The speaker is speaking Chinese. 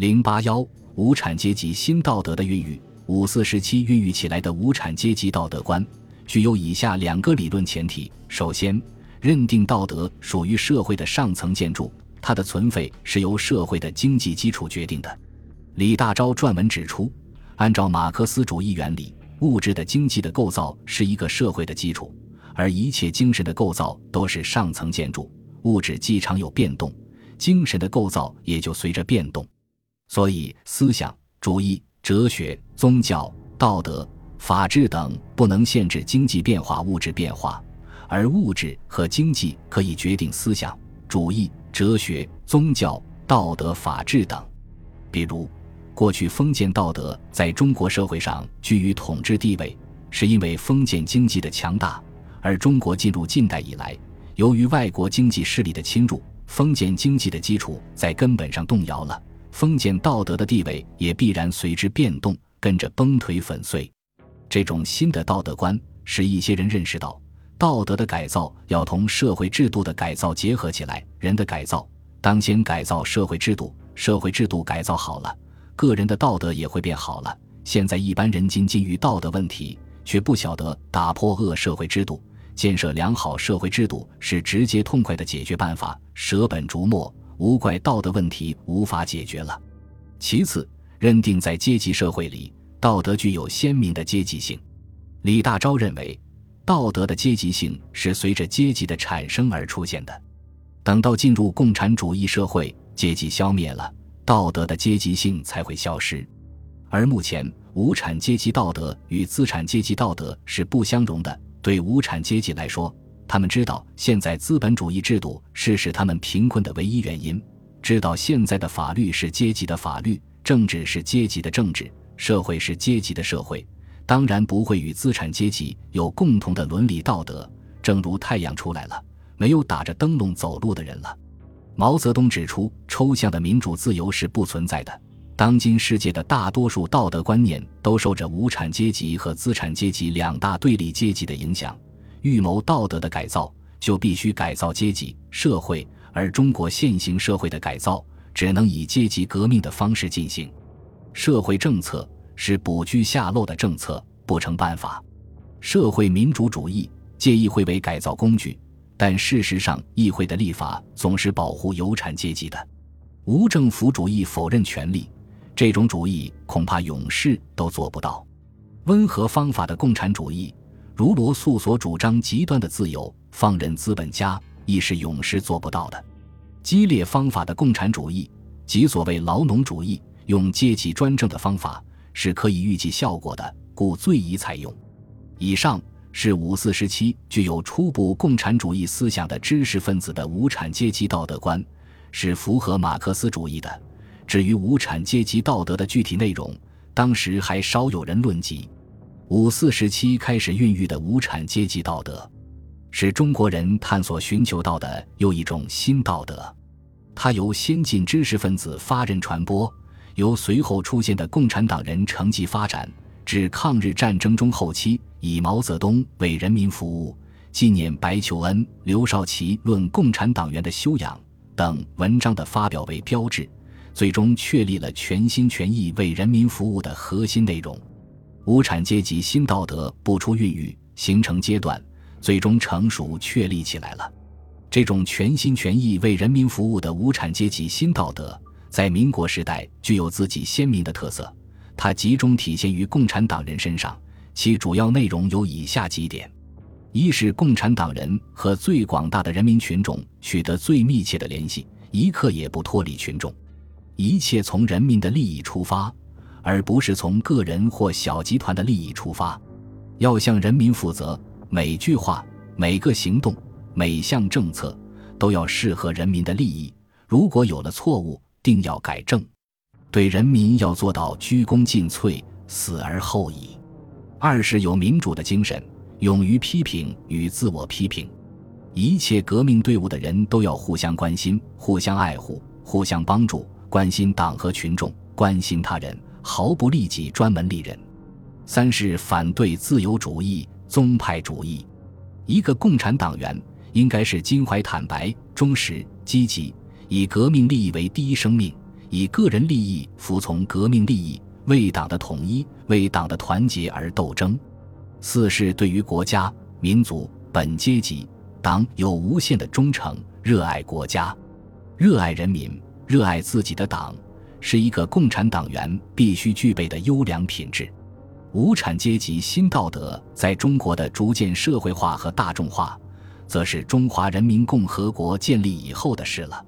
零八幺无产阶级新道德的孕育，五四时期孕育起来的无产阶级道德观，具有以下两个理论前提：首先，认定道德属于社会的上层建筑，它的存废是由社会的经济基础决定的。李大钊撰文指出，按照马克思主义原理，物质的经济的构造是一个社会的基础，而一切精神的构造都是上层建筑。物质既常有变动，精神的构造也就随着变动。所以，思想主义、哲学、宗教、道德、法治等不能限制经济变化、物质变化，而物质和经济可以决定思想主义、哲学、宗教、道德、法治等。比如，过去封建道德在中国社会上居于统治地位，是因为封建经济的强大；而中国进入近代以来，由于外国经济势力的侵入，封建经济的基础在根本上动摇了，封建道德的地位也必然随之变动，跟着崩颓粉碎。这种新的道德观使一些人认识到，道德的改造要同社会制度的改造结合起来。人的改造当先改造社会制度，社会制度改造好了，个人的道德也会变好了。现在一般人仅仅于道德问题，却不晓得打破恶社会制度。建设良好社会制度是直接痛快的解决办法，舍本逐末，无怪道德问题无法解决了。其次，认定在阶级社会里，道德具有鲜明的阶级性。李大钊认为，道德的阶级性是随着阶级的产生而出现的。等到进入共产主义社会，阶级消灭了，道德的阶级性才会消失。而目前，无产阶级道德与资产阶级道德是不相容的。对无产阶级来说，他们知道现在资本主义制度是使他们贫困的唯一原因，知道现在的法律是阶级的法律，政治是阶级的政治，社会是阶级的社会，当然不会与资产阶级有共同的伦理道德。正如太阳出来了，没有打着灯笼走路的人了。毛泽东指出，抽象的民主自由是不存在的。当今世界的大多数道德观念都受着无产阶级和资产阶级两大对立阶级的影响。预谋道德的改造，就必须改造阶级社会，而中国现行社会的改造只能以阶级革命的方式进行。社会政策是补居下漏的政策，不成办法。社会民主主义借议会为改造工具，但事实上，议会的立法总是保护有产阶级的。无政府主义否认权利。这种主义恐怕永世都做不到。温和方法的共产主义，如罗素所主张极端的自由，放任资本家，亦是永世做不到的。激烈方法的共产主义，即所谓劳农主义，用阶级专政的方法，是可以预计效果的，故最宜采用。以上是五四时期具有初步共产主义思想的知识分子的无产阶级道德观，是符合马克思主义的。至于无产阶级道德的具体内容，当时还少有人论及。五四时期开始孕育的无产阶级道德，是中国人探索寻求到的又一种新道德。它由先进知识分子发轫传播，由随后出现的共产党人承继发展，至抗日战争中后期以毛泽东为人民服务、纪念白求恩、刘少奇论共产党员的修养等文章的发表为标志。最终确立了全心全意为人民服务的核心内容，无产阶级新道德不出孕育形成阶段，最终成熟确立起来了。这种全心全意为人民服务的无产阶级新道德，在民国时代具有自己鲜明的特色，它集中体现于共产党人身上。其主要内容有以下几点：一是共产党人和最广大的人民群众取得最密切的联系，一刻也不脱离群众。一切从人民的利益出发，而不是从个人或小集团的利益出发。要向人民负责，每句话、每个行动、每项政策都要适合人民的利益。如果有了错误，定要改正。对人民要做到鞠躬尽瘁，死而后已。二是有民主的精神，勇于批评与自我批评。一切革命队伍的人都要互相关心、互相爱护、互相帮助。关心党和群众，关心他人，毫不利己，专门利人。三是反对自由主义、宗派主义。一个共产党员应该是襟怀坦白、忠实、积极，以革命利益为第一生命，以个人利益服从革命利益，为党的统一、为党的团结而斗争；四是对于国家、民族、本阶级、党有无限的忠诚，热爱国家，热爱人民，热爱自己的党，是一个共产党员必须具备的优良品质。无产阶级新道德在中国的逐渐社会化和大众化，则是中华人民共和国建立以后的事了。